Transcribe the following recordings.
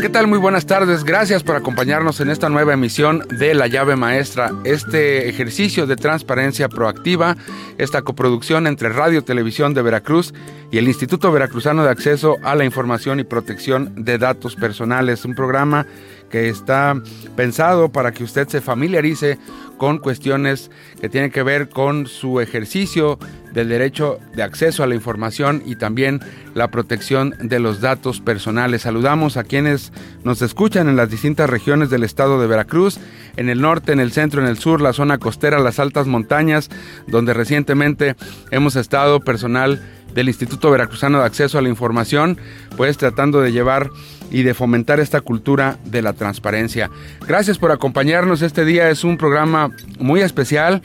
¿Qué tal? Muy buenas tardes. Gracias por acompañarnos en esta nueva emisión de La llave maestra, este ejercicio de transparencia proactiva, esta coproducción entre Radio Televisión de Veracruz y el Instituto Veracruzano de Acceso a la Información y Protección de Datos Personales, un programa que está pensado para que usted se familiarice con cuestiones que tienen que ver con su ejercicio del derecho de acceso a la información y también la protección de los datos personales. Saludamos a quienes nos escuchan en las distintas regiones del estado de Veracruz, en el norte, en el centro, en el sur, la zona costera, las altas montañas, donde recientemente hemos estado personal del Instituto Veracruzano de Acceso a la Información, pues tratando de llevar y de fomentar esta cultura de la transparencia. Gracias por acompañarnos. Este día es un programa muy especial.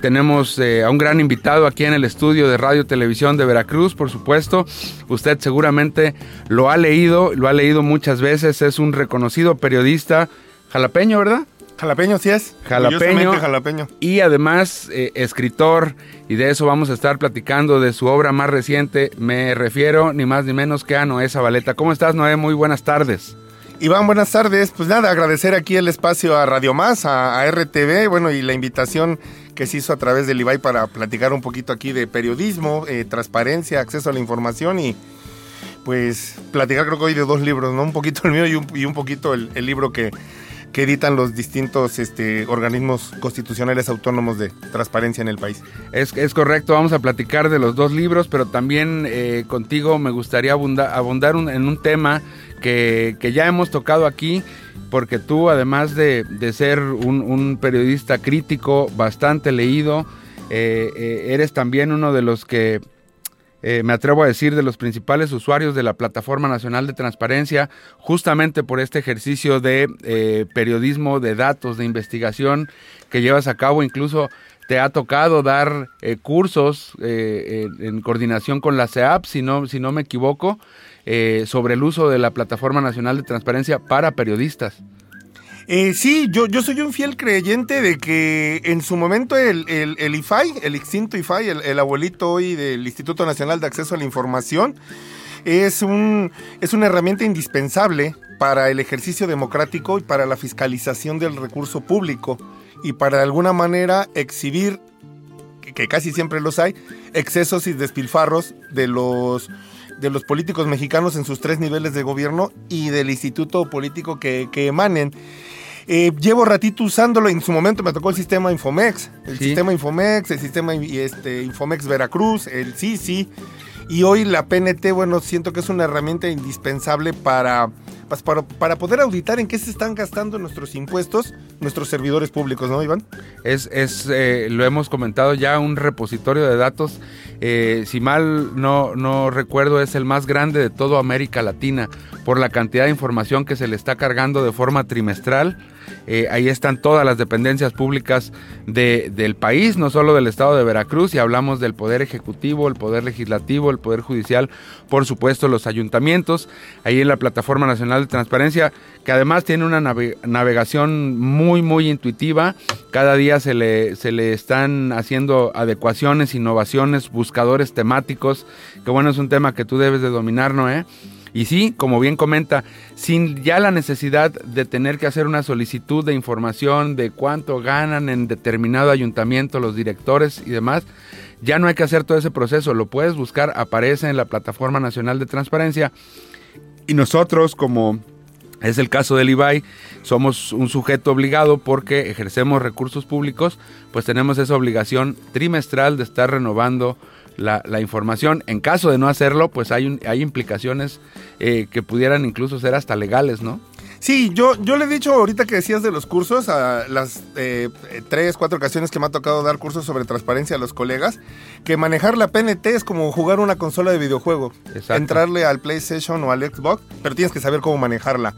Tenemos eh, a un gran invitado aquí en el estudio de Radio Televisión de Veracruz, por supuesto. Usted seguramente lo ha leído, lo ha leído muchas veces. Es un reconocido periodista jalapeño, ¿verdad? Jalapeño, sí es. Jalapeño. jalapeño. Y además eh, escritor, y de eso vamos a estar platicando de su obra más reciente. Me refiero ni más ni menos que a Noé Zabaleta. ¿Cómo estás, Noé? Muy buenas tardes. Iván, buenas tardes. Pues nada, agradecer aquí el espacio a Radio Más, a, RTV, bueno, y la invitación que se hizo a través del IBAI para platicar un poquito aquí de periodismo, eh, transparencia, acceso a la información y pues platicar creo que hoy de dos libros, ¿no? Un poquito el mío y un, y un poquito el libro que que editan los distintos este, organismos constitucionales autónomos de transparencia en el país. Es, correcto, vamos a platicar de los dos libros, pero también eh, contigo me gustaría abundar, en un tema que, ya hemos tocado aquí, porque tú además de, ser un, periodista crítico bastante leído, eh, eh, eres también uno de los que eh, me atrevo a decir, de los principales usuarios de la Plataforma Nacional de Transparencia, justamente por este ejercicio de eh, periodismo, de datos, de investigación que llevas a cabo. Incluso te ha tocado dar eh, cursos en coordinación con la CEAP, si no, si no me equivoco, sobre el uso de la Plataforma Nacional de Transparencia para periodistas. Eh, sí, yo, yo soy un fiel creyente de que en su momento el, el, IFAI, el extinto IFAI, el, abuelito hoy del Instituto Nacional de Acceso a la Información, es, un, es una herramienta indispensable para el ejercicio democrático y para la fiscalización del recurso público y para de alguna manera exhibir, que, casi siempre los hay, excesos y despilfarros de los de los políticos mexicanos en sus tres niveles de gobierno y del instituto político que, que emanen. Eh, llevo ratito usándolo, en su momento me tocó el sistema Infomex, el sistema Infomex, el sistema este, Infomex Veracruz, el sí y hoy la PNT, bueno, siento que es una herramienta indispensable para, pues, para, para, poder auditar en qué se están gastando nuestros impuestos, nuestros servidores públicos, ¿no, Iván? Es, es eh, lo hemos comentado ya, un repositorio de datos, eh, si mal no, no recuerdo, es el más grande de toda América Latina por la cantidad de información que se le está cargando de forma trimestral eh, ahí están todas las dependencias públicas del país, no solo del estado de Veracruz, y hablamos del Poder Ejecutivo, el Poder Legislativo, el Poder Judicial, por supuesto los ayuntamientos, ahí en la Plataforma Nacional de Transparencia, que además tiene una navegación muy, muy intuitiva. Cada día se le, se le están haciendo adecuaciones, innovaciones, buscadores temáticos, que bueno, es un tema que tú debes de dominar, Noé. Y sí, como bien comenta, sin ya la necesidad de tener que hacer una solicitud de información de cuánto ganan en determinado ayuntamiento los directores y demás, ya no hay que hacer todo ese proceso, lo puedes buscar, aparece en la Plataforma Nacional de Transparencia. Y nosotros, como es el caso del IBAI, somos un sujeto obligado porque ejercemos recursos públicos, pues tenemos esa obligación trimestral de estar renovando la, información. En caso de no hacerlo, pues hay, hay implicaciones eh, que pudieran incluso ser hasta legales, ¿no? Sí, yo, yo le he dicho ahorita que decías de los cursos, a las eh, tres, cuatro ocasiones que me ha tocado dar cursos sobre transparencia a los colegas, que manejar la PNT es como jugar una consola de videojuego. Exacto. Entrarle al PlayStation o al Xbox, pero tienes que saber cómo manejarla.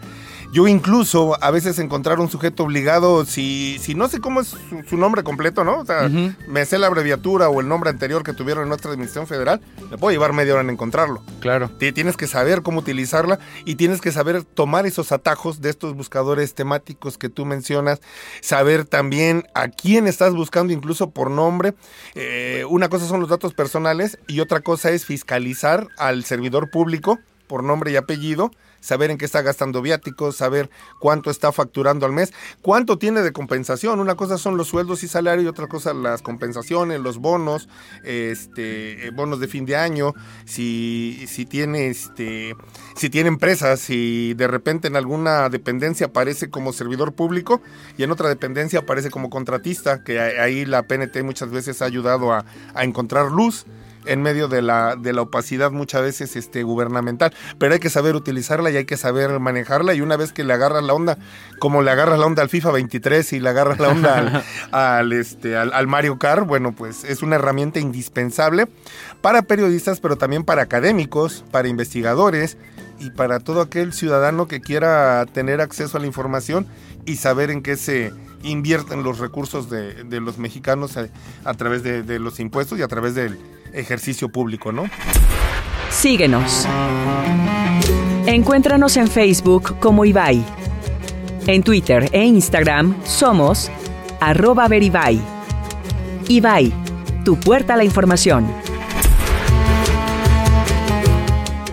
Yo incluso a veces encontrar un sujeto obligado, si, si no sé cómo es su, su nombre completo, ¿no? O sea, me sé la abreviatura o el nombre anterior que tuvieron en nuestra administración federal, me puedo llevar media hora en encontrarlo. Claro. Ti- Tienes que saber cómo utilizarla y tienes que saber tomar esos atajos de estos buscadores temáticos que tú mencionas, saber también a quién estás buscando incluso por nombre. Eh, una cosa son los datos personales y otra cosa es fiscalizar al servidor público por nombre y apellido, saber en qué está gastando viáticos, saber cuánto está facturando al mes, cuánto tiene de compensación. Una cosa son los sueldos y salario y otra cosa las compensaciones, los bonos, este, eh, bonos de fin de año, si, si tiene este, si tiene empresas, si de repente en alguna dependencia aparece como servidor público y en otra dependencia aparece como contratista, que ahí la PNT muchas veces ha ayudado a, a encontrar luz en medio de la, de la opacidad muchas veces este, gubernamental, pero hay que saber utilizarla y hay que saber manejarla. Y una vez que le agarras la onda, como le agarras la onda al FIFA 23 y le agarras la onda al, al, este, al, al Mario Kart, bueno, pues es una herramienta indispensable para periodistas, pero también para académicos, para investigadores y para todo aquel ciudadano que quiera tener acceso a la información y saber en qué se invierten los recursos de, de los mexicanos a, a través de, de los impuestos y a través del ejercicio público, ¿no? Síguenos. Encuéntranos en Facebook como Ibai. En Twitter e Instagram somos arroba veribai. Ibai, tu puerta a la información.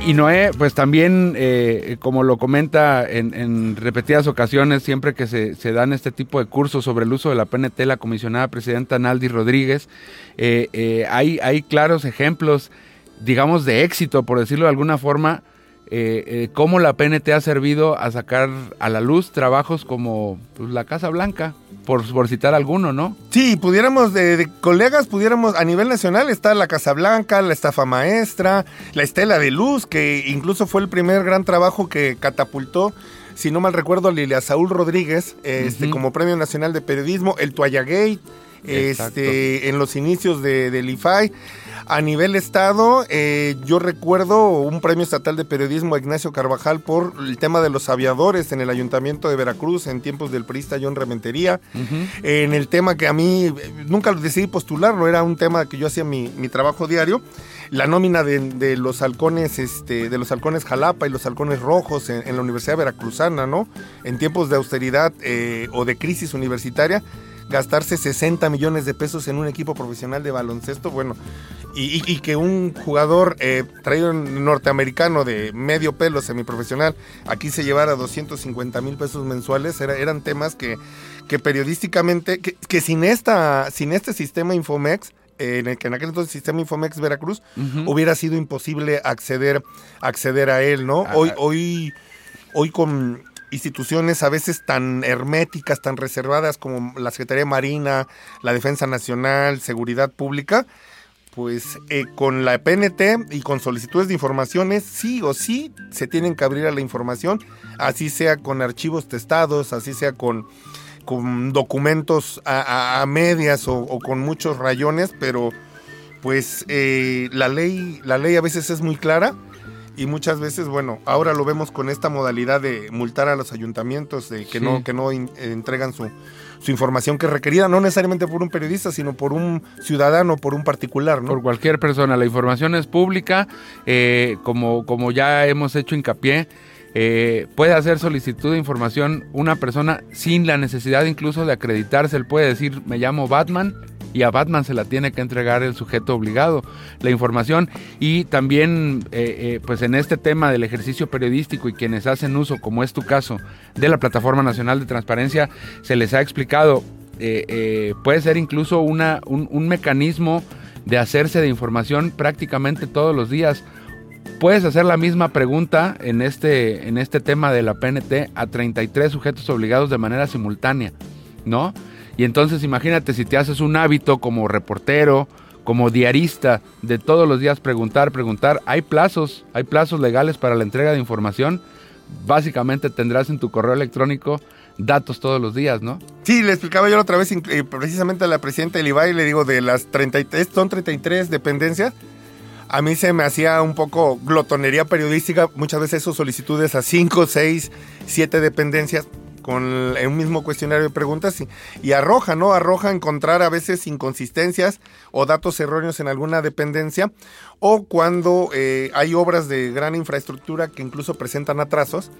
Y Noé, pues también, eh, como lo comenta en, en repetidas ocasiones, siempre que se, se dan este tipo de cursos sobre el uso de la PNT, la comisionada presidenta Naldi Rodríguez, eh, eh, hay, hay claros ejemplos, digamos, de éxito, por decirlo de alguna forma, eh, eh, cómo la PNT ha servido a sacar a la luz trabajos como pues, la Casa Blanca, por, por citar alguno, ¿no? Sí, pudiéramos, de, de colegas, pudiéramos, a nivel nacional está la Casa Blanca, la Estafa Maestra, la Estela de Luz, que incluso fue el primer gran trabajo que catapultó, si no mal recuerdo, Lilia Saúl Rodríguez, este, como Premio Nacional de Periodismo, el Toalla Gate, Exacto. este, en los inicios de, del IFAI. A nivel estado, eh, yo recuerdo un premio estatal de periodismo a Ignacio Carvajal por el tema de los aviadores en el ayuntamiento de Veracruz en tiempos del priista John Rementería en el tema que a mí eh, nunca decidí postularlo, era un tema que yo hacía mi, mi trabajo diario, la nómina de, de los halcones, este, de los halcones Jalapa y los halcones rojos en, en la Universidad Veracruzana, ¿no? En tiempos de austeridad eh, o de crisis universitaria, gastarse 60 millones de pesos en un equipo profesional de baloncesto, bueno, y, y- y que un jugador eh, traído norteamericano de medio pelo semiprofesional aquí se llevara 250 mil pesos mensuales, era- eran temas que, que periodísticamente, que, que sin, esta, sin este sistema Infomex, eh, en, el, que en aquel entonces sistema Infomex Veracruz, hubiera sido imposible acceder, acceder a él, ¿no? Ah, Hoy, ah. hoy, hoy con instituciones a veces tan herméticas, tan reservadas como la Secretaría Marina, la Defensa Nacional, Seguridad Pública, pues eh, con la PNT y con solicitudes de informaciones, sí o sí se tienen que abrir a la información, así sea con archivos testados, así sea con, con documentos a medias o, o con muchos rayones, pero pues eh, la ley, la ley a veces es muy clara y muchas veces, bueno, ahora lo vemos con esta modalidad de multar a los ayuntamientos de que Sí. no, que no in- entregan su, su información que es requerida, no necesariamente por un periodista, sino por un ciudadano, por un particular, ¿no? Por cualquier persona. La información es pública, eh, como, como ya hemos hecho hincapié. Eh, puede hacer solicitud de información una persona sin la necesidad incluso de acreditarse. Él puede decir, me llamo Batman y a Batman se la tiene que entregar el sujeto obligado, la información. Y también, eh, eh, pues en este tema del ejercicio periodístico y quienes hacen uso, como es tu caso, de la Plataforma Nacional de Transparencia, se les ha explicado, eh, puede ser incluso una, un, un mecanismo de hacerse de información prácticamente todos los días. Puedes hacer la misma pregunta en este, en este tema de la PNT a 33 sujetos obligados de manera simultánea, ¿no? Y entonces imagínate si te haces un hábito como reportero, como diarista, de todos los días preguntar, preguntar, hay plazos, hay plazos legales para la entrega de información, básicamente tendrás en tu correo electrónico datos todos los días, ¿no? Sí, le explicaba yo la otra vez eh, precisamente a la presidenta del IBAI, le digo, de las 33, son 33 dependencias, a mí se me hacía un poco glotonería periodística, muchas veces esas solicitudes a 5, 6, 7 dependencias con un mismo cuestionario de preguntas y, y, arroja, ¿no? Arroja encontrar a veces inconsistencias o datos erróneos en alguna dependencia o cuando eh, hay obras de gran infraestructura que incluso presentan atrasos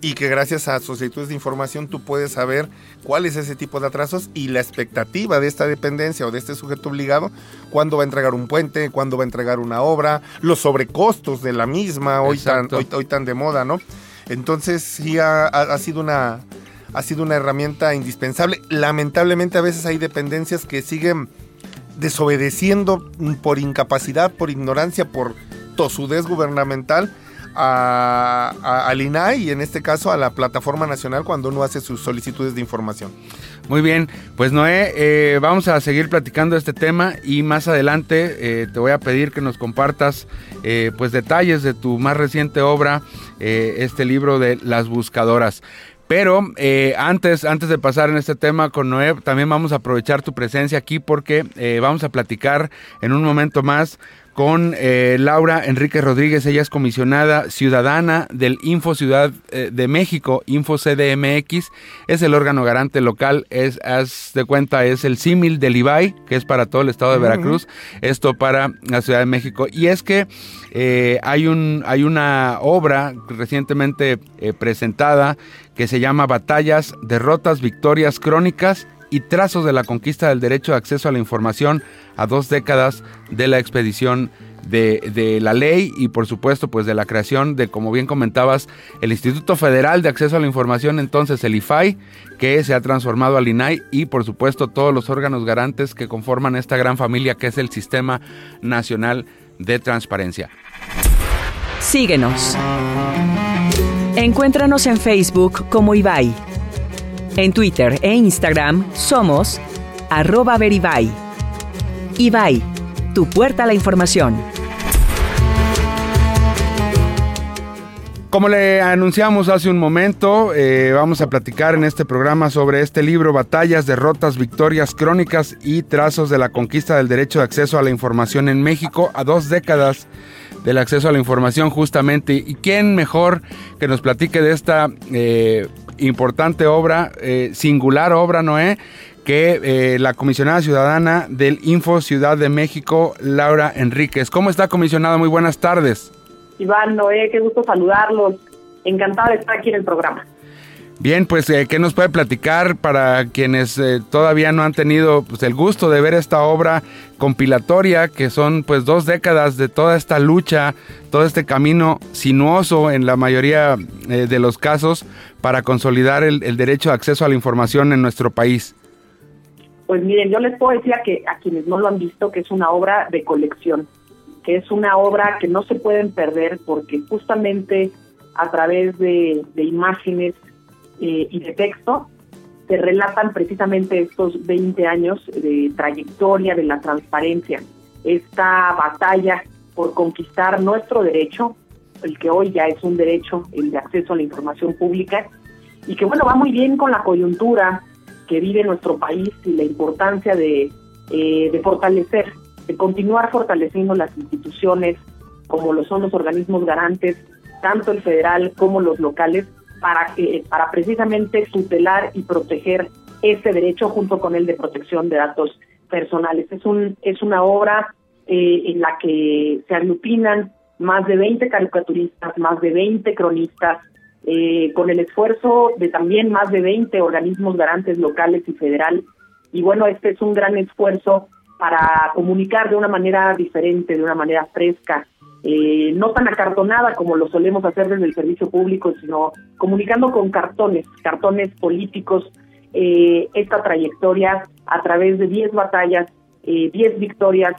y que gracias a solicitudes de información tú puedes saber cuál es ese tipo de atrasos y la expectativa de esta dependencia o de este sujeto obligado, cuándo va a entregar un puente, cuándo va a entregar una obra, los sobrecostos de la misma, hoy tan, hoy, tan de moda, ¿no? Entonces sí ha, sido una, ha sido una herramienta indispensable. Lamentablemente a veces hay dependencias que siguen desobedeciendo por incapacidad, por ignorancia, por tosudez gubernamental a, al INAI y en este caso a la Plataforma Nacional cuando uno hace sus solicitudes de información. Muy bien, pues Noé, eh, vamos a seguir platicando este tema y más adelante eh, te voy a pedir que nos compartas eh, pues detalles de tu más reciente obra, este libro de Las Buscadoras. Pero antes, antes de pasar en este tema con Noé, también vamos a aprovechar tu presencia aquí porque vamos a platicar en un momento más con eh, Laura Enrique Rodríguez. Ella es comisionada ciudadana del Info Ciudad eh, de México, Info CDMX. Es el órgano garante local. Es, haz de cuenta, es el símil del IBAI, que es para todo el estado de Veracruz. Esto para la Ciudad de México. Y es que eh, hay, un, hay una obra recientemente presentada que se llama Batallas, Derrotas, Victorias Crónicas y trazos de la conquista del derecho de acceso a la información a dos décadas de la expedición de, la ley y por supuesto pues de la creación de, como bien comentabas, el Instituto Federal de Acceso a la Información, entonces el IFAI, que se ha transformado al INAI y por supuesto todos los órganos garantes que conforman esta gran familia que es el Sistema Nacional de Transparencia. Síguenos. Encuéntranos en Facebook como IBAI en Twitter e Instagram somos arroba veribay. Ibai, tu puerta a la información. Como le anunciamos hace un momento, eh, vamos a platicar en este programa sobre este libro Batallas, Derrotas, Victorias, Crónicas y Trazos de la Conquista del Derecho de Acceso a la Información en México a dos décadas del acceso a la información justamente. ¿Y quién mejor que nos platique de esta eh, importante obra, eh, singular obra, Noé, que eh, la comisionada ciudadana del Info Ciudad de México, Laura Enríquez. ¿Cómo está, comisionada? Muy buenas tardes. Iván, Noé, qué gusto saludarlos. Encantada de estar aquí en el programa. Bien, pues, eh, ¿qué nos puede platicar para quienes eh, todavía no han tenido pues, el gusto de ver esta obra compilatoria, que son pues dos décadas de toda esta lucha, todo este camino sinuoso en la mayoría eh, de los casos para consolidar el, derecho de acceso a la información en nuestro país? Pues miren, yo les puedo decir a, que, a quienes no lo han visto que es una obra de colección, que es una obra que no se pueden perder porque justamente a través de imágenes, eh, y de texto se relatan precisamente estos 20 años de trayectoria de la transparencia, esta batalla por conquistar nuestro derecho, el que hoy ya es un derecho, el de acceso a la información pública, y que bueno, va muy bien con la coyuntura que vive nuestro país y la importancia de, eh, de fortalecer, de continuar fortaleciendo las instituciones como lo son los organismos garantes, tanto el federal como los locales, para, que, para precisamente tutelar y proteger ese derecho junto con el de protección de datos personales. Es, un, es una obra eh, en la que se aglutinan más de 20 caricaturistas, más de 20 cronistas, eh, con el esfuerzo de también más de 20 organismos garantes locales y federal. Y bueno, este es un gran esfuerzo para comunicar de una manera diferente, de una manera fresca, eh, no tan acartonada como lo solemos hacer desde el servicio público, sino comunicando con cartones, cartones políticos, eh, esta trayectoria a través de 10 batallas, eh, 10 victorias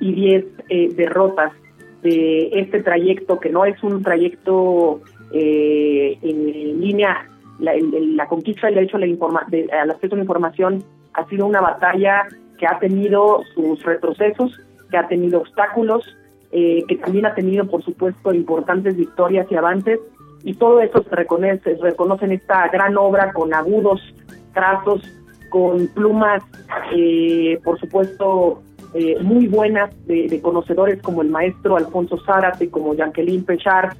y 10 eh, derrotas de este trayecto, que no es un trayecto en línea, la, conquista del derecho a la informa al acceso a la información ha sido una batalla que ha tenido sus retrocesos, que ha tenido obstáculos, eh, que también ha tenido, por supuesto, importantes victorias y avances, y todo eso se reconoce, se reconoce en esta gran obra con agudos trazos, con plumas, eh, por supuesto, eh, muy buenas de, conocedores como el maestro Alfonso Zárate, como Jacqueline Pechar,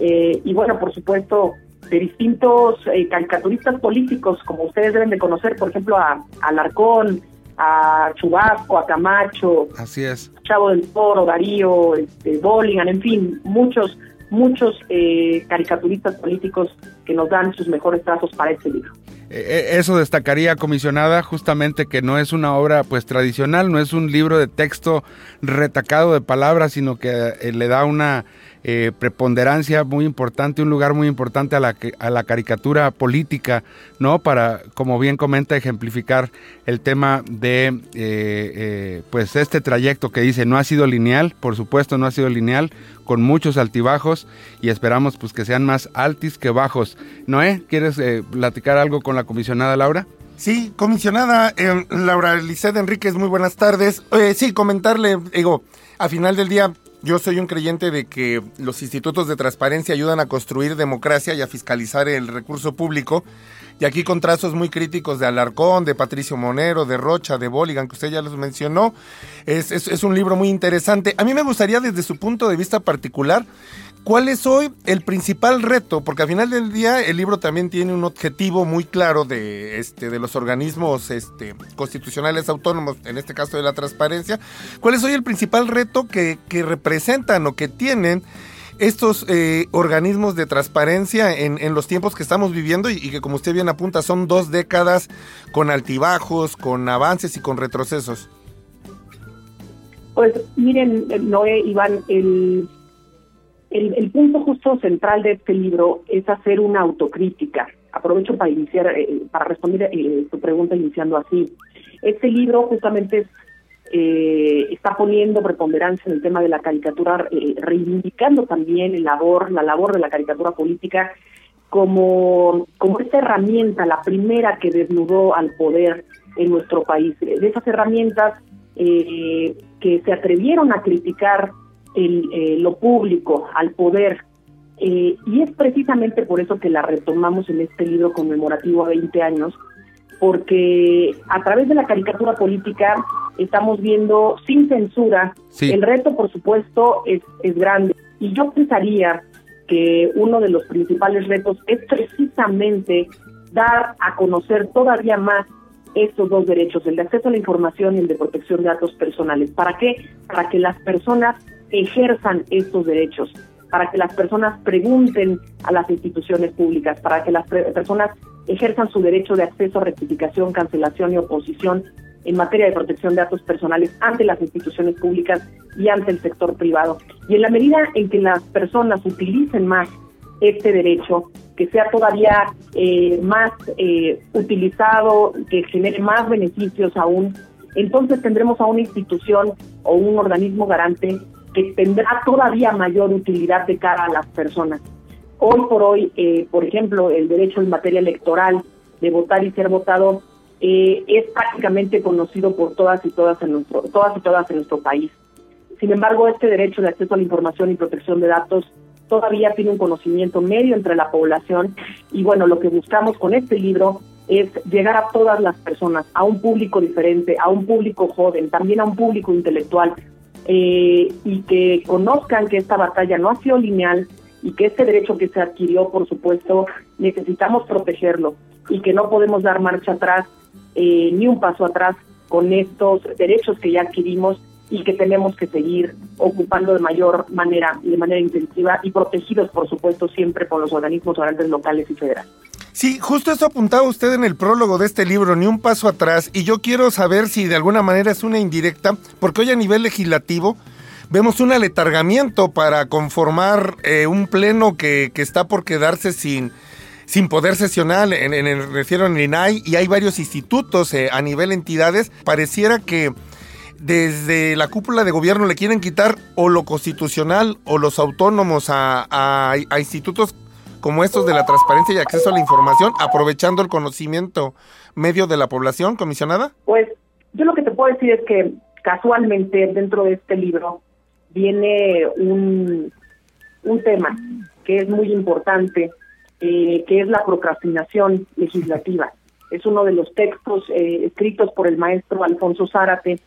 eh, y bueno, por supuesto, de distintos caricaturistas políticos, como ustedes deben de conocer, por ejemplo, a Alarcón, a Chubasco, a Camacho, Así es. Chavo del Toro, Darío, este, Bolligan, en fin, muchos, muchos eh, caricaturistas políticos que nos dan sus mejores trazos para este libro. Eh, eh, eso destacaría, comisionada, justamente que no es una obra pues tradicional, no es un libro de texto retacado de palabras, sino que le da una eh, preponderancia muy importante, un lugar muy importante a la, a la caricatura política, ¿no? Para, como bien comenta, ejemplificar el tema de, eh, eh, pues, este trayecto que dice, no ha sido lineal, por supuesto no ha sido lineal, con muchos altibajos y esperamos pues que sean más altis que bajos. Noé, ¿quieres platicar algo con la comisionada Laura? Sí, comisionada Laura Lisset Enríquez, muy buenas tardes. sí, comentarle, digo, a final del día yo soy un creyente de que los institutos de transparencia ayudan a construir democracia y a fiscalizar el recurso público. Y aquí con trazos muy críticos de Alarcón, de Patricio Monero, de Rocha, de Bolligan, que usted ya los mencionó. Es, es un libro muy interesante. A mí me gustaría desde su punto de vista particular ¿Cuál es hoy el principal reto? Porque al final del día el libro también tiene un objetivo muy claro de, este, de los organismos este, constitucionales autónomos, en este caso de la transparencia. ¿Cuál es hoy el principal reto que, representan o que tienen estos eh, organismos de transparencia en, los tiempos que estamos viviendo y, y, que como usted bien apunta son dos décadas con altibajos, con avances y con retrocesos? Pues miren, Noé, Iván, el el, punto justo central de este libro es hacer una autocrítica. Aprovecho para iniciar, eh, para responder eh, tu pregunta iniciando así. Este libro justamente eh, está poniendo preponderancia en el tema de la caricatura, reivindicando también el labor, la labor de la caricatura política como, como esta herramienta, la primera que desnudó al poder en nuestro país. De esas herramientas que se atrevieron a criticar eh, lo público, al poder. Eh, y es precisamente por eso que la retomamos en este libro conmemorativo a 20 años, porque a través de la caricatura política estamos viendo sin censura. El reto, por supuesto, es, es grande. Y yo pensaría que uno de los principales retos es precisamente dar a conocer todavía más estos dos derechos, el de acceso a la información y el de protección de datos personales. ¿Para qué? Para que las personas ejerzan estos derechos, para que las personas pregunten a las instituciones públicas, para que las personas ejerzan su derecho de acceso rectificación, cancelación y oposición en materia de protección de datos personales ante las instituciones públicas y ante el sector privado. Y en la medida en que las personas utilicen más este derecho, que sea todavía eh, más eh, utilizado, que genere más beneficios aún, entonces tendremos a una institución o un organismo garante tendrá todavía mayor utilidad de cara a las personas. Hoy por hoy, eh, por ejemplo, el derecho en materia electoral de votar y ser votado eh, es prácticamente conocido por todas y todas en nuestro, todas y todas en nuestro país. Sin embargo, este derecho de acceso a la información y protección de datos todavía tiene un conocimiento medio entre la población y bueno, lo que buscamos con este libro es llegar a todas las personas, a un público diferente, a un público joven, también a un público intelectual, eh, y que conozcan que esta batalla no ha sido lineal y que este derecho que se adquirió, por supuesto, necesitamos protegerlo y que no podemos dar marcha atrás eh, ni un paso atrás con estos derechos que ya adquirimos y que tenemos que seguir ocupando de mayor manera de manera intensiva y protegidos, por supuesto, siempre por los organismos grandes locales y federales. Sí, justo eso apuntaba usted en el prólogo de este libro, ni un paso atrás, y yo quiero saber si de alguna manera es una indirecta, porque hoy a nivel legislativo vemos un aletargamiento para conformar eh, un pleno que, que, está por quedarse sin, sin poder sesionar, en, en el refiero en el INAI, y hay varios institutos eh, a nivel entidades, pareciera que desde la cúpula de gobierno le quieren quitar o lo constitucional o los autónomos a, a institutos como estos de la transparencia y acceso a la información, aprovechando el conocimiento medio de la población, comisionada? Pues yo lo que te puedo decir es que casualmente dentro de este libro viene un, un tema que es muy importante, eh, que es la procrastinación legislativa. Es uno de los textos eh, escritos por el maestro Alfonso Zárate,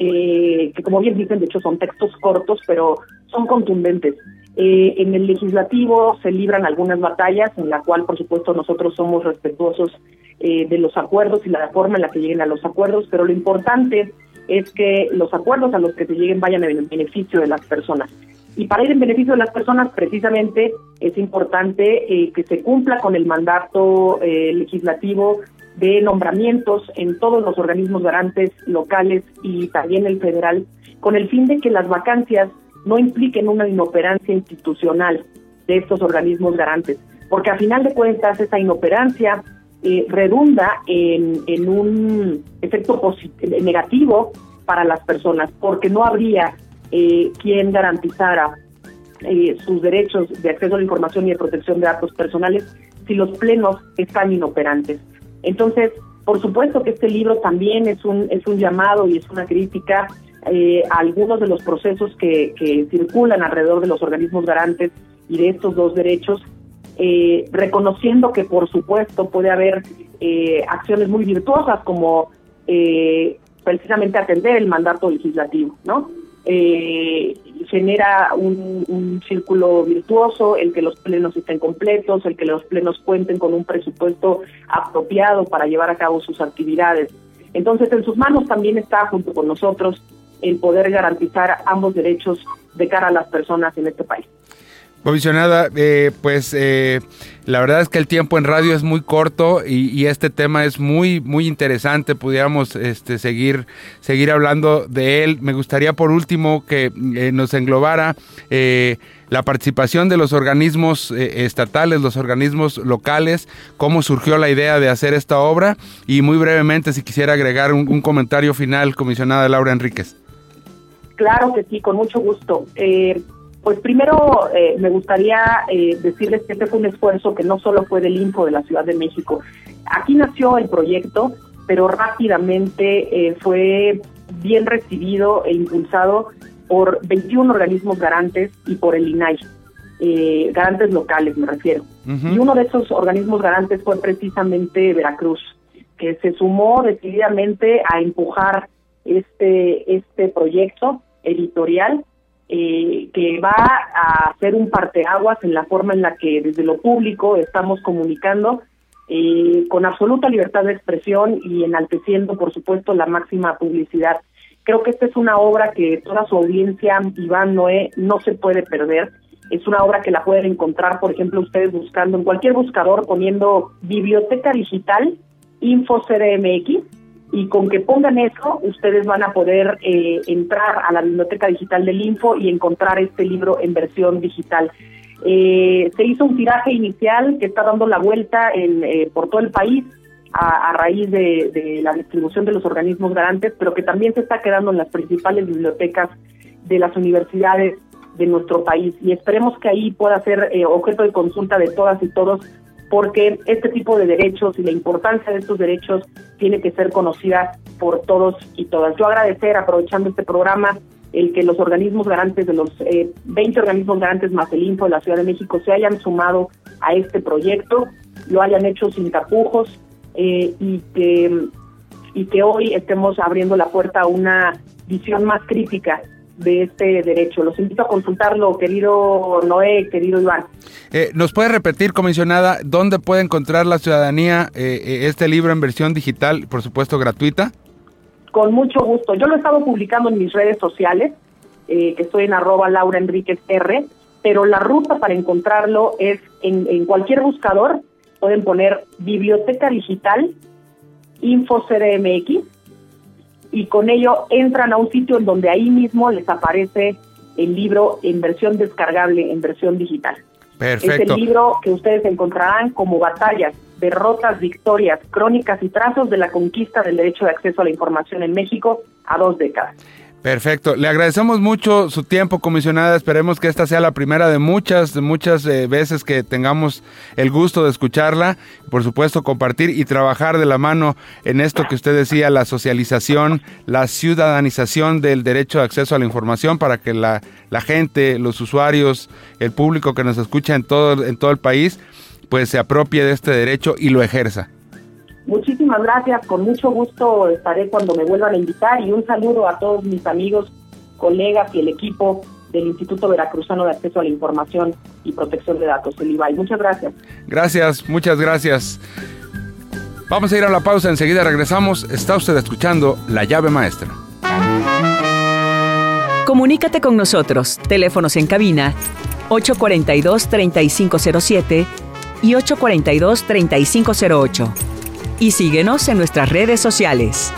eh, que como bien dicen, de hecho son textos cortos, pero son contundentes. Eh, en el legislativo se libran algunas batallas, en la cual, por supuesto, nosotros somos respetuosos eh, de los acuerdos y la forma en la que lleguen a los acuerdos, pero lo importante es que los acuerdos a los que se lleguen vayan en beneficio de las personas. Y para ir en beneficio de las personas, precisamente es importante eh, que se cumpla con el mandato eh, legislativo de nombramientos en todos los organismos garantes locales y también el federal, con el fin de que las vacancias no impliquen una inoperancia institucional de estos organismos garantes, porque a final de cuentas esa inoperancia eh, redunda en, un efecto negativo para las personas, porque no habría eh, quien garantizara eh, sus derechos de acceso a la información y de protección de datos personales si los plenos están inoperantes. Entonces, por supuesto que este libro también es un, es un llamado y es una crítica eh, algunos de los procesos que, que circulan alrededor de los organismos garantes y de estos dos derechos, eh, reconociendo que por supuesto puede haber eh, acciones muy virtuosas como eh, precisamente atender el mandato legislativo, ¿no? Eh, genera un, círculo virtuoso, el que los plenos estén completos, el que los plenos cuenten con un presupuesto apropiado para llevar a cabo sus actividades. Entonces, en sus manos también está, junto con nosotros, el poder garantizar ambos derechos de cara a las personas en este país. Comisionada, eh, pues eh, la verdad es que el tiempo en radio es muy corto y, este tema es muy muy interesante. Pudiéramos este, seguir seguir hablando de él. Me gustaría por último que eh, nos englobara eh, la participación de los organismos eh, estatales, los organismos locales, cómo surgió la idea de hacer esta obra y muy brevemente si quisiera agregar un, un comentario final, comisionada Laura Enríquez. Claro que sí, con mucho gusto. Eh, pues primero eh, me gustaría eh, decirles que este fue un esfuerzo que no solo fue del Info de la Ciudad de México. Aquí nació el proyecto, pero rápidamente eh, fue bien recibido e impulsado por 21 organismos garantes y por el INAI, eh, garantes locales me refiero. Uh -huh. Y uno de esos organismos garantes fue precisamente Veracruz, que se sumó decididamente a empujar este, este proyecto editorial eh, que va a hacer un parteaguas en la forma en la que desde lo público estamos comunicando eh, con absoluta libertad de expresión y enalteciendo, por supuesto, la máxima publicidad. Creo que esta es una obra que toda su audiencia, Iván Noé, no se puede perder. Es una obra que la pueden encontrar, por ejemplo, ustedes buscando en cualquier buscador poniendo Biblioteca Digital Info CDMX y con que pongan eso, ustedes van a poder eh, entrar a la biblioteca digital del Info y encontrar este libro en versión digital. Eh, se hizo un tiraje inicial que está dando la vuelta en, eh, por todo el país a, a raíz de, de, la distribución de los organismos garantes, pero que también se está quedando en las principales bibliotecas de las universidades de nuestro país. Y esperemos que ahí pueda ser eh, objeto de consulta de todas y todos porque este tipo de derechos y la importancia de estos derechos tiene que ser conocida por todos y todas. Yo agradecer, aprovechando este programa, el que los organismos garantes de los eh, 20 organismos garantes más el Info de la Ciudad de México se hayan sumado a este proyecto, lo hayan hecho sin tapujos eh, y que y que hoy estemos abriendo la puerta a una visión más crítica de este derecho. Los invito a consultarlo, querido Noé, querido Iván. Eh, ¿Nos puede repetir, comisionada, dónde puede encontrar la ciudadanía eh, este libro en versión digital, por supuesto gratuita? Con mucho gusto. Yo lo he estado publicando en mis redes sociales, eh, que estoy en arroba Laura Enríquez R, pero la ruta para encontrarlo es en, en cualquier buscador, pueden poner Biblioteca Digital, Info CDMX, y con ello entran a un sitio en donde ahí mismo les aparece el libro en versión descargable, en versión digital. Perfecto. Es el libro que ustedes encontrarán como batallas, derrotas, victorias, crónicas y trazos de la conquista del derecho de acceso a la información en México a dos décadas. Perfecto. Le agradecemos mucho su tiempo, comisionada. Esperemos que esta sea la primera de muchas, de muchas eh, veces que tengamos el gusto de escucharla. Por supuesto, compartir y trabajar de la mano en esto que usted decía, la socialización, la ciudadanización del derecho de acceso a la información para que la, la gente, los usuarios, el público que nos escucha en todo, en todo el país, pues se apropie de este derecho y lo ejerza. Muchísimas gracias, con mucho gusto estaré cuando me vuelvan a invitar y un saludo a todos mis amigos, colegas y el equipo del Instituto Veracruzano de Acceso a la Información y Protección de Datos, el IBAI. Muchas gracias. Gracias, muchas gracias. Vamos a ir a la pausa, enseguida regresamos. Está usted escuchando La llave maestra. Comunícate con nosotros. Teléfonos en cabina 842-3507 y 842-3508 y síguenos en nuestras redes sociales.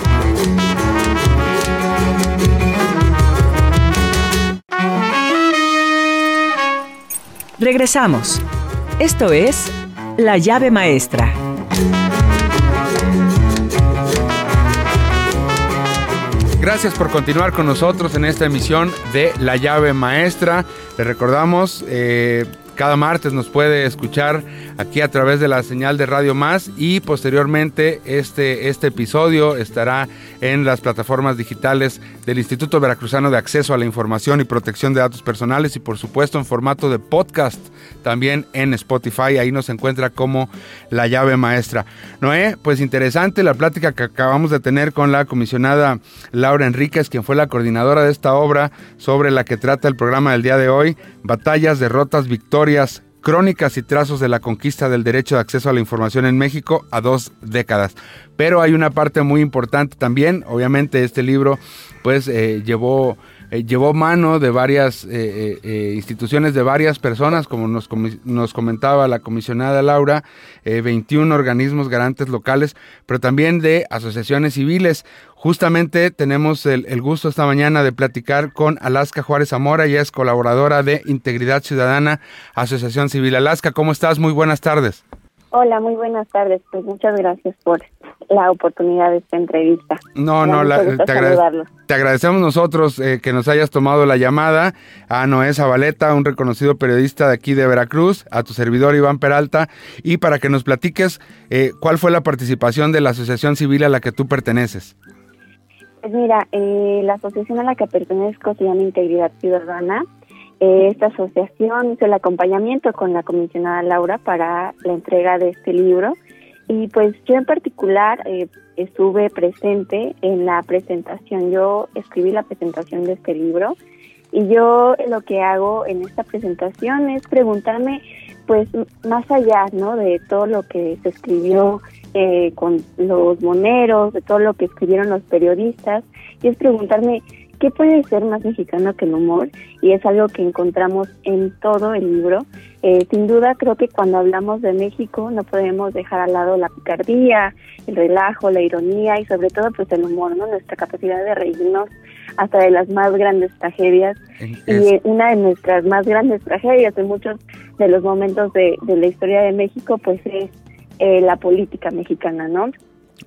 Regresamos. Esto es La llave maestra. Gracias por continuar con nosotros en esta emisión de La llave maestra. Le recordamos... Eh, cada martes nos puede escuchar aquí a través de la señal de Radio Más y posteriormente este, este episodio estará en las plataformas digitales del Instituto Veracruzano de Acceso a la Información y Protección de Datos Personales y por supuesto en formato de podcast también en Spotify. Ahí nos encuentra como la llave maestra. Noé, pues interesante la plática que acabamos de tener con la comisionada Laura Enríquez, quien fue la coordinadora de esta obra sobre la que trata el programa del día de hoy, Batallas, Derrotas, Victorias crónicas y trazos de la conquista del derecho de acceso a la información en México a dos décadas. Pero hay una parte muy importante también, obviamente este libro pues eh, llevó eh, llevó mano de varias eh, eh, instituciones, de varias personas, como nos, nos comentaba la comisionada Laura, 21 organismos garantes locales, pero también de asociaciones civiles. Justamente tenemos el, el, gusto esta mañana de platicar con Alaska Juárez Zamora, ella es colaboradora de Integridad Ciudadana, Asociación Civil. Alaska, ¿cómo estás? Muy buenas tardes. Hola, muy buenas tardes. Pues muchas gracias por la oportunidad de esta entrevista. No, no, te, agradecemos nosotros eh, que nos hayas tomado la llamada a Noé Zabaleta, un reconocido periodista de aquí de Veracruz, a tu servidor Iván Peralta, y para que nos platiques eh, cuál fue la participación de la asociación civil a la que tú perteneces. Pues mira, eh, la asociación a la que pertenezco se llama Integridad Ciudadana esta asociación hizo el acompañamiento con la comisionada Laura para la entrega de este libro. Y pues yo en particular eh, estuve presente en la presentación, yo escribí la presentación de este libro y yo lo que hago en esta presentación es preguntarme pues más allá no de todo lo que se escribió eh, con los moneros, de todo lo que escribieron los periodistas y es preguntarme ¿Qué puede ser más mexicano que el humor? Y es algo que encontramos en todo el libro. Eh, sin duda creo que cuando hablamos de México no podemos dejar al lado la picardía, el relajo, la ironía y sobre todo pues el humor, ¿no? Nuestra capacidad de reírnos hasta de las más grandes tragedias. Y una de nuestras más grandes tragedias en muchos de los momentos de, la historia de México pues es eh, la política mexicana, ¿no?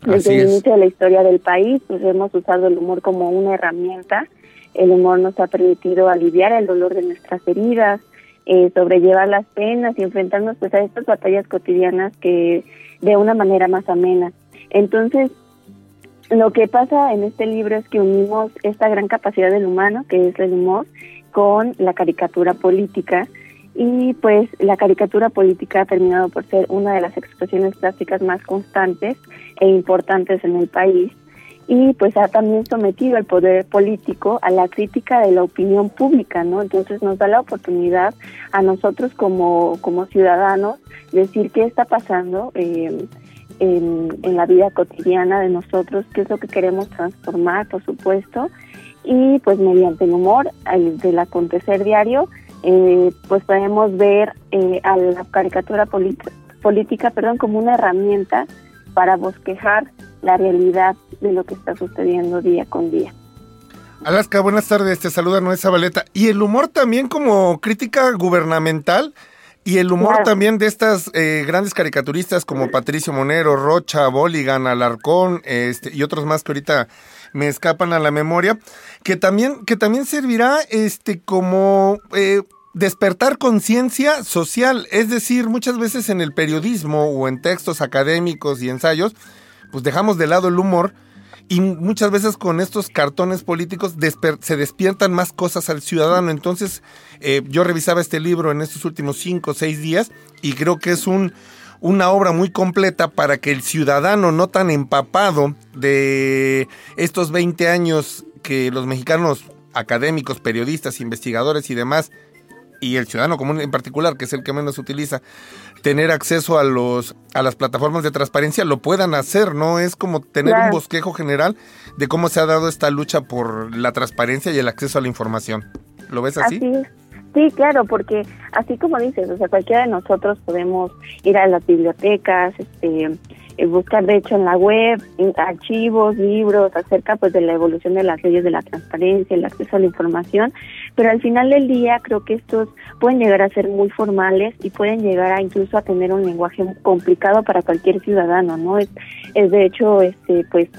Desde el inicio de la historia del país, pues hemos usado el humor como una herramienta. El humor nos ha permitido aliviar el dolor de nuestras heridas, eh, sobrellevar las penas y enfrentarnos pues a estas batallas cotidianas que de una manera más amena. Entonces, lo que pasa en este libro es que unimos esta gran capacidad del humano, que es el humor, con la caricatura política y pues la caricatura política ha terminado por ser una de las expresiones plásticas más constantes e importantes en el país y pues ha también sometido al poder político a la crítica de la opinión pública, ¿no? Entonces nos da la oportunidad a nosotros como, como ciudadanos decir qué está pasando eh, en, en la vida cotidiana de nosotros, qué es lo que queremos transformar, por supuesto, y pues mediante el humor el, del acontecer diario eh, pues podemos ver eh, a la caricatura política perdón, como una herramienta para bosquejar la realidad de lo que está sucediendo día con día. Alaska, buenas tardes, te saluda Noé Zabaleta. Y el humor también como crítica gubernamental y el humor también de estas eh, grandes caricaturistas como Patricio Monero, Rocha, Boligan, Alarcón este, y otros más que ahorita me escapan a la memoria. Que también, que también servirá este como eh, despertar conciencia social. Es decir, muchas veces en el periodismo o en textos académicos y ensayos, pues dejamos de lado el humor y muchas veces con estos cartones políticos se despiertan más cosas al ciudadano. Entonces, eh, yo revisaba este libro en estos últimos cinco o seis días y creo que es un, una obra muy completa para que el ciudadano no tan empapado de estos 20 años que los mexicanos académicos, periodistas, investigadores y demás y el ciudadano común en particular, que es el que menos utiliza, tener acceso a los a las plataformas de transparencia lo puedan hacer, ¿no? Es como tener un bosquejo general de cómo se ha dado esta lucha por la transparencia y el acceso a la información. ¿Lo ves así? así Sí, claro, porque así como dices, o sea, cualquiera de nosotros podemos ir a las bibliotecas, este, eh, buscar de hecho en la web archivos, libros acerca pues de la evolución de las leyes de la transparencia, el acceso a la información, pero al final del día creo que estos pueden llegar a ser muy formales y pueden llegar a incluso a tener un lenguaje complicado para cualquier ciudadano, ¿no? Es, es de hecho este pues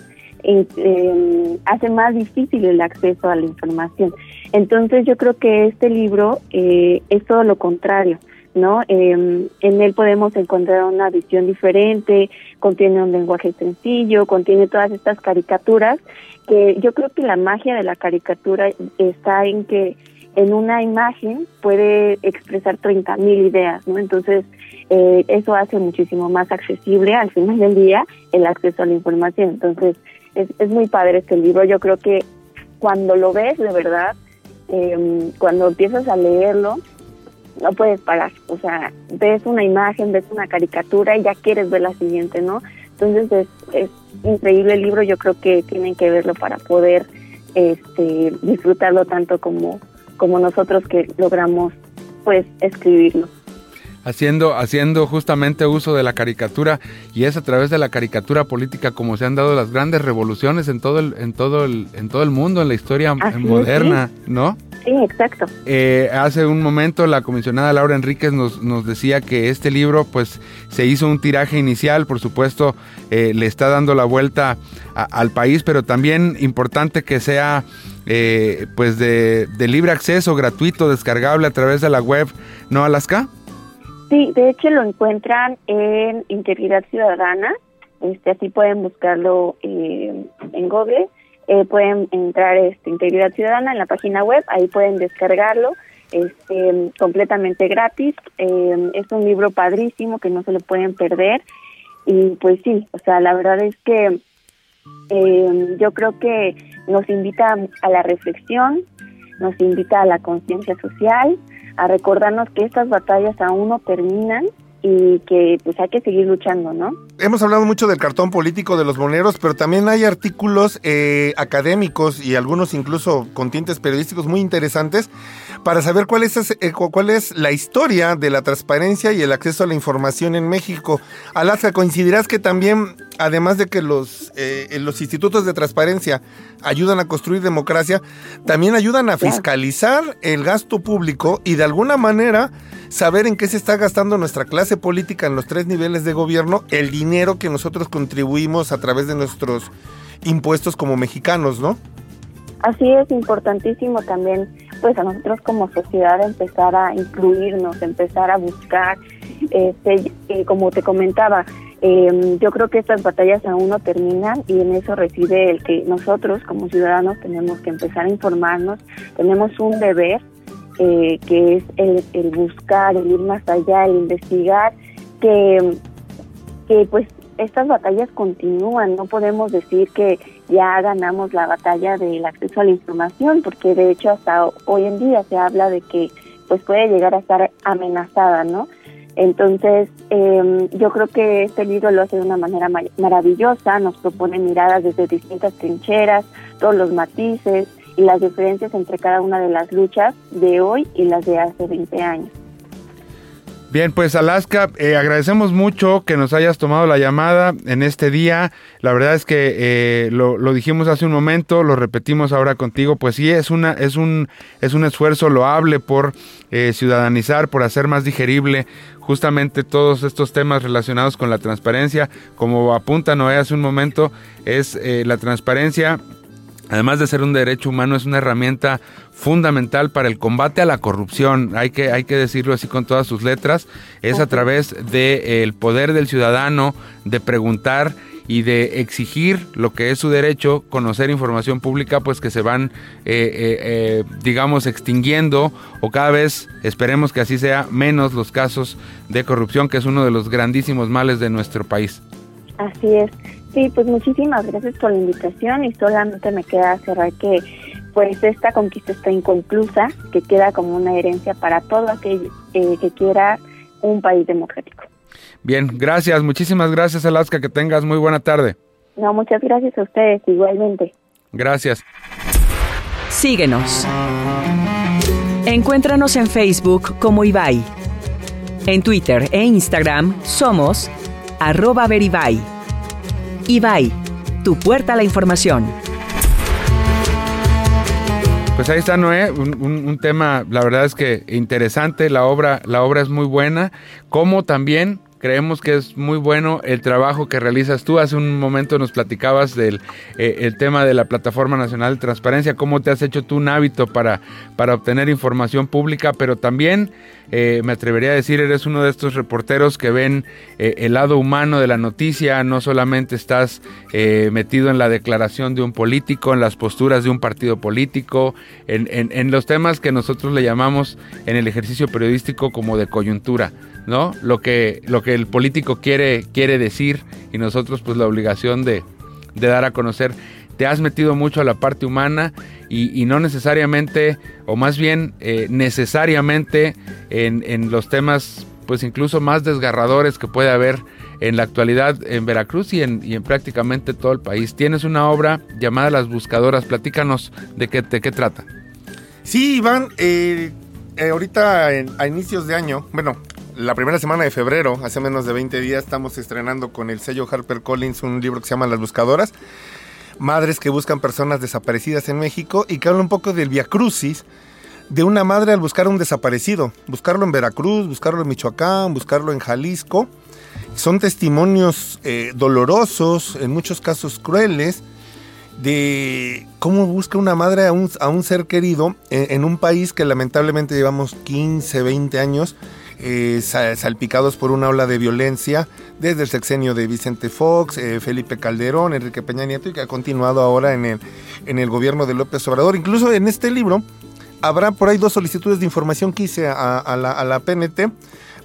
eh, hace más difícil el acceso a la información. Entonces yo creo que este libro eh, es todo lo contrario. ¿No? Eh, en él podemos encontrar una visión diferente, contiene un lenguaje sencillo, contiene todas estas caricaturas, que yo creo que la magia de la caricatura está en que en una imagen puede expresar 30.000 mil ideas, ¿no? Entonces, eh, eso hace muchísimo más accesible al final del día el acceso a la información. Entonces, es, es muy padre este libro. Yo creo que cuando lo ves, de verdad, eh, cuando empiezas a leerlo, no puedes parar. O sea, ves una imagen, ves una caricatura y ya quieres ver la siguiente, ¿no? Entonces es, increíble el libro, yo creo que tienen que verlo para poder este, disfrutarlo tanto como, como nosotros que logramos pues escribirlo haciendo, haciendo justamente uso de la caricatura y es a través de la caricatura política como se han dado las grandes revoluciones en todo el, en todo el, en todo el mundo, en la historia moderna, ¿no? Sí, exacto. Eh, hace un momento la comisionada Laura Enríquez nos, nos decía que este libro pues se hizo un tiraje inicial, por supuesto eh, le está dando la vuelta al país, pero también importante que sea eh, pues de, de libre acceso, gratuito, descargable a través de la web No Alaska. Sí, de hecho lo encuentran en Integridad Ciudadana, este, así pueden buscarlo eh, en Google, eh, pueden entrar este, Integridad Ciudadana en la página web, ahí pueden descargarlo, este, completamente gratis, eh, es un libro padrísimo que no se lo pueden perder y pues sí, o sea, la verdad es que yo creo que nos invita a la reflexión, nos invita a la conciencia social, a recordarnos que estas batallas aún no terminan y que pues hay que seguir luchando, ¿no? Hemos hablado mucho del cartón político de los moneros, pero también hay artículos eh, académicos y algunos incluso con tintes periodísticos muy interesantes para saber cuál es, eh, cuál es la historia de la transparencia y el acceso a la información en México. Alaska, coincidirás que también, además de que los, eh, los institutos de transparencia ayudan a construir democracia, también ayudan a fiscalizar el gasto público y de alguna manera saber en qué se está gastando nuestra clase política en los tres niveles de gobierno, el dinero que nosotros contribuimos a través de nuestros impuestos como mexicanos, ¿no? Así es importantísimo también, pues a nosotros como sociedad empezar a incluirnos, empezar a buscar, este, como te comentaba, eh, yo creo que estas batallas aún no terminan y en eso reside el que nosotros como ciudadanos tenemos que empezar a informarnos, tenemos un deber eh, que es el, buscar, el ir más allá, el investigar, que, que pues estas batallas continúan, no podemos decir que ya ganamos la batalla del acceso a la información, porque de hecho hasta hoy en día se habla de que pues puede llegar a estar amenazada, ¿no? Entonces, eh, yo creo que este libro lo hace de una manera maravillosa, nos propone miradas desde distintas trincheras, todos los matices, y las diferencias entre cada una de las luchas de hoy y las de hace 20 años. Bien, pues Alaska, eh, agradecemos mucho que nos hayas tomado la llamada en este día. La verdad es que eh, lo, dijimos hace un momento, lo repetimos ahora contigo. Pues sí, es una, es un, es un esfuerzo loable por eh, ciudadanizar, por hacer más digerible justamente todos estos temas relacionados con la transparencia. Como apunta Noé hace un momento, es la transparencia además de ser un derecho humano, es una herramienta fundamental para el combate a la corrupción. Hay que, hay que decirlo así con todas sus letras. Es a través del de, el poder del ciudadano de preguntar y de exigir lo que es su derecho, conocer información pública, pues que se van, eh, eh, eh, digamos, extinguiendo o cada vez, esperemos que así sea, menos los casos de corrupción, que es uno de los grandísimos males de nuestro país. Así es. Sí, pues muchísimas gracias por la invitación y solamente me queda cerrar que pues esta conquista está inconclusa, que queda como una herencia para todo aquel que quiera un país democrático. Bien, gracias, muchísimas gracias Alaska, que tengas muy buena tarde. No, muchas gracias a ustedes igualmente. Gracias. Síguenos. Encuéntranos en Facebook como Ibai. En Twitter e Instagram somos arroba veribai. Ibai, tu puerta a la información. Pues ahí está Noé, un, un, un, tema, la verdad es que interesante, la obra, la obra es muy buena, como también Creemos que es muy bueno el trabajo que realizas tú. Hace un momento nos platicabas del eh, el tema de la Plataforma Nacional de Transparencia, cómo te has hecho tú un hábito para, para obtener información pública, pero también eh, me atrevería a decir, eres uno de estos reporteros que ven eh, el lado humano de la noticia, no solamente estás eh, metido en la declaración de un político, en las posturas de un partido político, en, en, en los temas que nosotros le llamamos en el ejercicio periodístico como de coyuntura. ¿No? Lo que, lo que el político quiere, quiere decir y nosotros pues la obligación de, de dar a conocer. Te has metido mucho a la parte humana y, y no necesariamente, o más bien eh, necesariamente en, en los temas pues incluso más desgarradores que puede haber en la actualidad en Veracruz y en, y en prácticamente todo el país. Tienes una obra llamada Las Buscadoras, platícanos de qué, de qué trata. Sí, Iván, eh, eh, ahorita en, a inicios de año, bueno, la primera semana de febrero, hace menos de 20 días, estamos estrenando con el sello HarperCollins un libro que se llama Las Buscadoras. Madres que buscan personas desaparecidas en México y que habla un poco del Via Crucis de una madre al buscar a un desaparecido. Buscarlo en Veracruz, buscarlo en Michoacán, buscarlo en Jalisco. Son testimonios eh, dolorosos, en muchos casos crueles, de cómo busca una madre a un, ser querido en, en, un país que lamentablemente llevamos 15, 20 años eh, salpicados por una ola de violencia desde el sexenio de Vicente Fox, eh, Felipe Calderón, Enrique Peña Nieto y que ha continuado ahora en el, en el gobierno de López Obrador. Incluso en este libro habrá por ahí dos solicitudes de información que hice a, la, a la, PNT.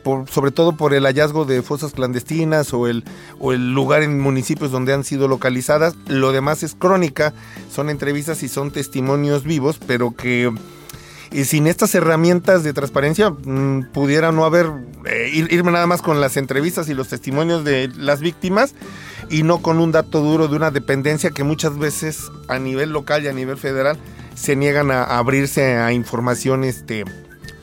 Por, sobre todo por el hallazgo de fosas clandestinas o el, o el lugar en municipios donde han sido localizadas. Lo demás es crónica, son entrevistas y son testimonios vivos, pero que y sin estas herramientas de transparencia mmm, pudiera no haber eh, ir, irme nada más con las entrevistas y los testimonios de las víctimas y no con un dato duro de una dependencia que muchas veces a nivel local y a nivel federal se niegan a, a abrirse a información este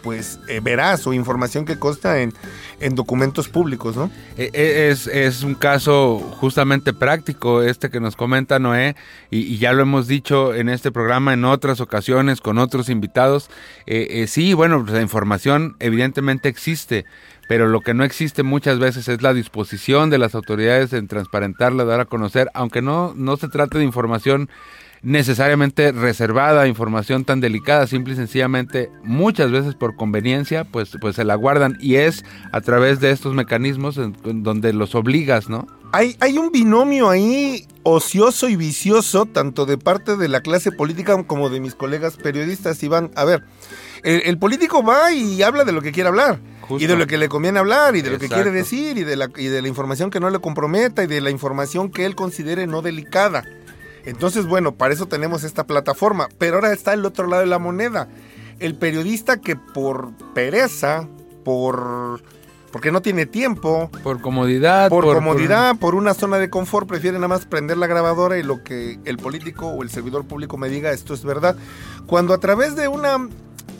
pues eh, veraz o información que consta en, en documentos públicos, ¿no? Es, es, un caso justamente práctico este que nos comenta Noé y, ya lo hemos dicho en este programa en otras ocasiones con otros invitados. Eh, eh, sí, bueno, pues la información evidentemente existe, pero lo que no existe muchas veces es la disposición de las autoridades en transparentarla, dar a conocer, aunque no, no se trate de información necesariamente reservada, información tan delicada, simple y sencillamente muchas veces por conveniencia, pues, pues se la guardan y es a través de estos mecanismos en, en donde los obligas, ¿no? Hay, hay un binomio ahí ocioso y vicioso, tanto de parte de la clase política como de mis colegas periodistas. Iván, a ver, el, el político va y habla de lo que quiere hablar. Justo. Y de lo que le conviene hablar, y de Exacto. lo que quiere decir, y de, la, y de la información que no le comprometa, y de la información que él considere no delicada. Entonces, bueno, para eso tenemos esta plataforma. Pero ahora está el otro lado de la moneda. El periodista que por pereza, por porque no tiene tiempo, por comodidad, por, por comodidad, por... por... una zona de confort, prefiere nada más prender la grabadora y lo que el político o el servidor público me diga, esto es verdad. Cuando a través de una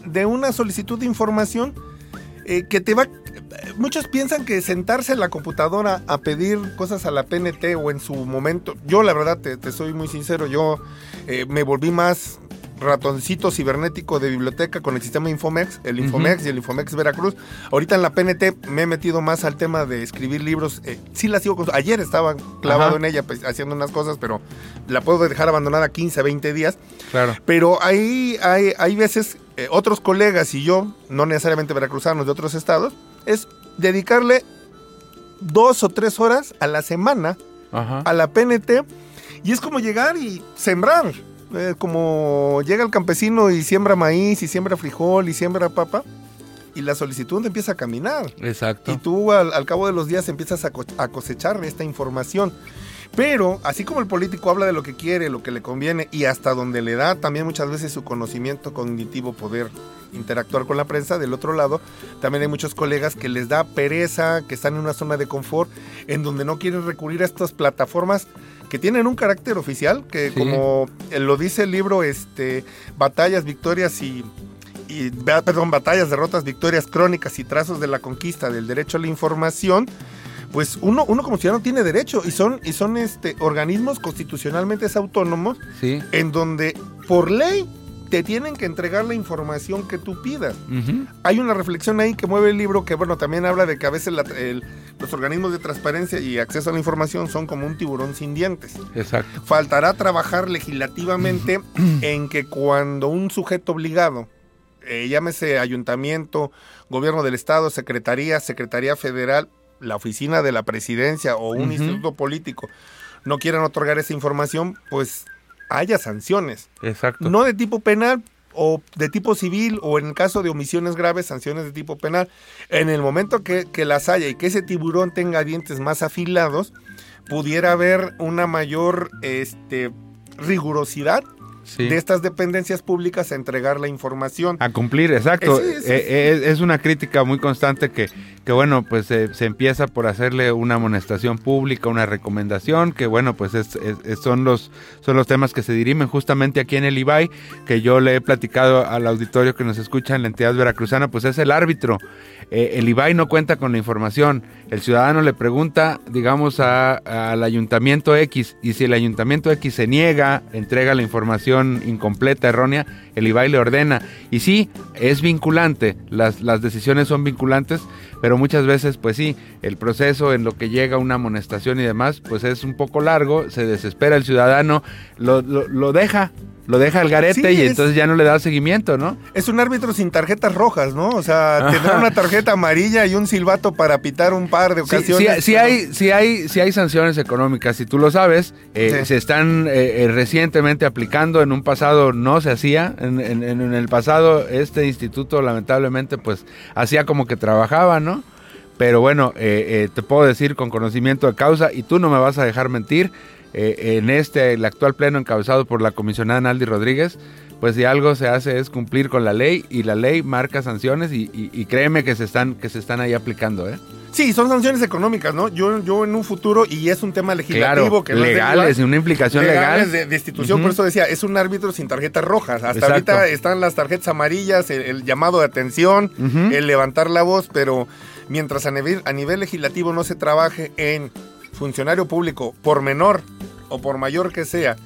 de una solicitud de información eh, que te va muchos piensan que sentarse en la computadora a pedir cosas a la PNT o en su momento, yo la verdad te, te soy muy sincero, yo eh, me volví más ratoncito cibernético de biblioteca con el sistema Infomex, el Infomex y el Infomex Veracruz. Ahorita en la PNT me he metido más al tema de escribir libros. Eh, sí la sigo, con- ayer estaba clavado Ajá. en ella pues, haciendo unas cosas, pero la puedo dejar abandonada 15, 20 días. Claro. Pero hay, hay, hay veces, eh, otros colegas y yo, no necesariamente veracruzanos de otros estados, es dedicarle dos o tres horas a la semana Ajá. a la PNT y es como llegar y sembrar. Eh, como llega el campesino y siembra maíz y siembra frijol y siembra papa y la solicitud empieza a caminar. Exacto. Y tú al, al cabo de los días empiezas a, co- a cosechar esta información. Pero así como el político habla de lo que quiere, lo que le conviene y hasta donde le da también muchas veces su conocimiento cognitivo poder interactuar con la prensa, del otro lado también hay muchos colegas que les da pereza, que están en una zona de confort, en donde no quieren recurrir a estas plataformas que tienen un carácter oficial, que Sí. como eh, lo dice el libro, este, batallas, victorias y, y, perdón, batallas, derrotas, victorias, crónicas y trazos de la conquista del derecho a la información, pues uno, uno como ciudadano tiene derecho y son, y son este, organismos constitucionalmente autónomos Sí. en donde por ley te tienen que entregar la información que tú pidas. Hay una reflexión ahí que mueve el libro que, bueno, también habla de que a veces la- el- los organismos de transparencia y acceso a la información son como un tiburón sin dientes. Exacto. Faltará trabajar legislativamente en que cuando un sujeto obligado, eh, llámese ayuntamiento, gobierno del estado, secretaría, secretaría federal, la oficina de la presidencia o un instituto político, no quieran otorgar esa información, pues haya sanciones. Exacto. No de tipo penal o de tipo civil o en el caso de omisiones graves, sanciones de tipo penal. En el momento que, que las haya y que ese tiburón tenga dientes más afilados, pudiera haber una mayor este, rigurosidad Sí. de estas dependencias públicas a entregar la información. A cumplir, exacto. Eh, sí, sí, Eh, es, una crítica muy constante que, que bueno, pues eh, se empieza por hacerle una amonestación pública, una recomendación, que bueno, pues es, es- es- son, los, son los temas que se dirimen justamente aquí en el IBAI, que yo le he platicado al auditorio que nos escucha en la entidad veracruzana, pues es el árbitro. Eh, el IBAI no cuenta con la información. El ciudadano le pregunta, digamos, a- al ayuntamiento X, y si el ayuntamiento X se niega, entrega la información incompleta, errónea, el IBAI le ordena. Y sí, es vinculante, las, las decisiones son vinculantes, pero muchas veces, pues sí, el proceso en lo que llega una amonestación y demás, pues es un poco largo, se desespera el ciudadano, lo, lo, lo deja, lo deja al garete Sí, y es- entonces ya no le da seguimiento, ¿no? Es un árbitro sin tarjetas rojas, ¿no? O sea, tendrá una tarjeta amarilla y un silbato para pitar un par de ocasiones. sí, sí hay, sí, hay, sí hay sanciones económicas, si tú lo sabes, eh, se están eh, eh, recientemente aplicando, en un pasado no se hacía, en, en- en el pasado este instituto lamentablemente pues hacía como que trabajaba, ¿no? Pero bueno, eh, eh, te puedo decir con conocimiento de causa, y tú no me vas a dejar mentir, eh, en este, el actual pleno encabezado por la comisionada Naldi Rodríguez, pues si algo se hace es cumplir con la ley y la ley marca sanciones y, y- y créeme que se están que se están ahí aplicando, ¿eh? Sí, son sanciones económicas, ¿no? Yo, yo en un futuro, y es un tema legislativo Claro, que no legales, una implicación legales legal. de, de institución, por eso decía, es un árbitro sin tarjetas rojas. Hasta Exacto. ahorita están las tarjetas amarillas, el, el llamado de atención, el levantar la voz, pero mientras a nivel, a nivel legislativo no se trabaje en funcionario público, por menor o por mayor que sea,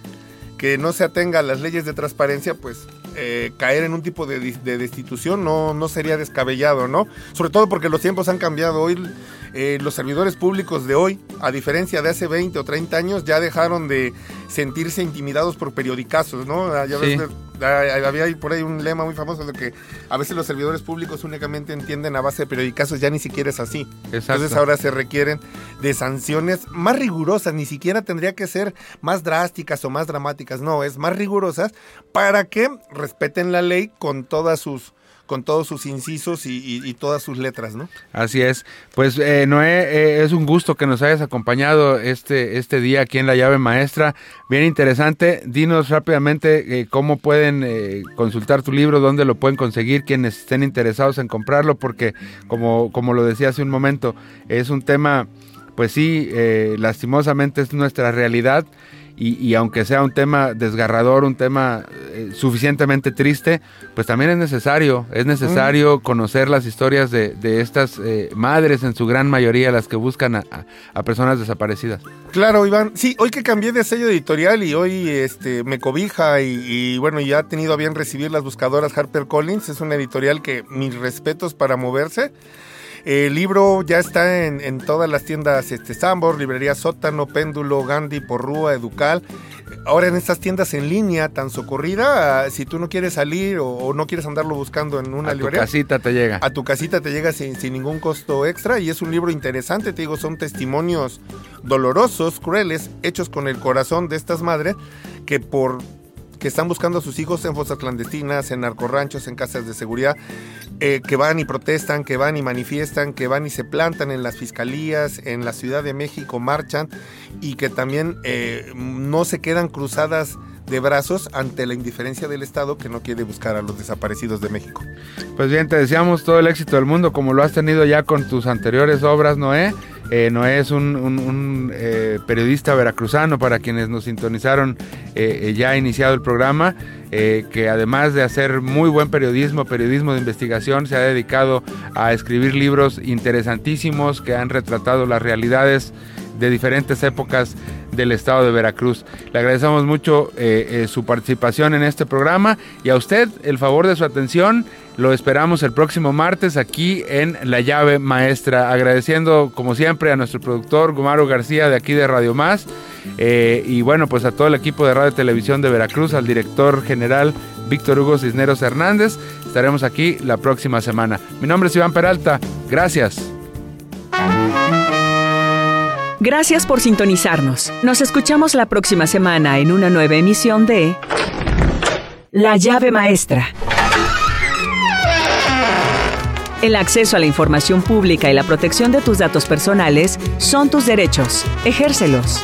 que no se atenga a las leyes de transparencia, pues eh, caer en un tipo de, de destitución no, no sería descabellado, ¿no? Sobre todo porque los tiempos han cambiado. Hoy eh, los servidores públicos de hoy, a diferencia de hace 20 o 30 años, ya dejaron de sentirse intimidados por periodicazos, ¿no? Ah, Ya Sí. ah, había por ahí un lema muy famoso de que a veces los servidores públicos únicamente entienden a base de periodicazos, ya ni siquiera es así. Exacto. Entonces ahora se requieren de sanciones más rigurosas, ni siquiera tendría que ser más drásticas o más dramáticas, no, es más rigurosas para que respeten la ley con todas sus con todos sus incisos y, todas sus letras, ¿no? Así es. Pues eh, Noé, eh, es un gusto que nos hayas acompañado este, este día aquí en La Llave Maestra. Bien interesante. Dinos rápidamente eh, cómo pueden eh, consultar tu libro, dónde lo pueden conseguir, quienes estén interesados en comprarlo, porque como, como lo decía hace un momento, es un tema, pues sí, lastimosamente es nuestra realidad. Y, aunque sea un tema desgarrador, un tema eh, suficientemente triste, pues también es necesario, es necesario conocer las historias de, estas eh, madres, en su gran mayoría, las que buscan a, personas desaparecidas. Claro, Iván. Sí, hoy que cambié de sello editorial y hoy este, me cobija y, y bueno, ya ha tenido a bien recibir las buscadoras HarperCollins, es una editorial que mis respetos para moverse. El libro ya está en, todas las tiendas este, Sambor, Librería Sótano, Péndulo, Gandhi, Porrúa, Educal. Ahora en estas tiendas en línea tan socorrida, si tú no quieres salir o, no quieres andarlo buscando en una librería. A tu casita te llega. A tu casita te llega sin, sin ningún costo extra y es un libro interesante, te digo, son testimonios dolorosos, crueles, hechos con el corazón de estas madres que por que están buscando a sus hijos en fosas clandestinas, en narcorranchos, en casas de seguridad, eh, que van y protestan, que van y manifiestan, que van y se plantan en las fiscalías, en la Ciudad de México marchan y que también eh, no se quedan cruzadas de brazos ante la indiferencia del Estado que no quiere buscar a los desaparecidos de México. Pues bien, te deseamos todo el éxito del mundo como lo has tenido ya con tus anteriores obras, Noé. Eh, Noé es un, eh, periodista veracruzano para quienes nos sintonizaron eh, ya ha iniciado el programa, que además de hacer muy buen periodismo, periodismo de investigación, se ha dedicado a escribir libros interesantísimos que han retratado las realidades de diferentes épocas del estado de Veracruz. Le agradecemos mucho eh, eh, su participación en este programa y a usted el favor de su atención. Lo esperamos el próximo martes aquí en La Llave Maestra. Agradeciendo como siempre a nuestro productor Gumaro García de aquí de Radio Más. Eh, y bueno, pues a todo el equipo de Radio y Televisión de Veracruz, al director general Víctor Hugo Cisneros Hernández. Estaremos aquí la próxima semana. Mi nombre es Iván Peralta. Gracias. Gracias por sintonizarnos. Nos escuchamos la próxima semana en una nueva emisión de La llave maestra. El acceso a la información pública y la protección de tus datos personales son tus derechos. Ejércelos.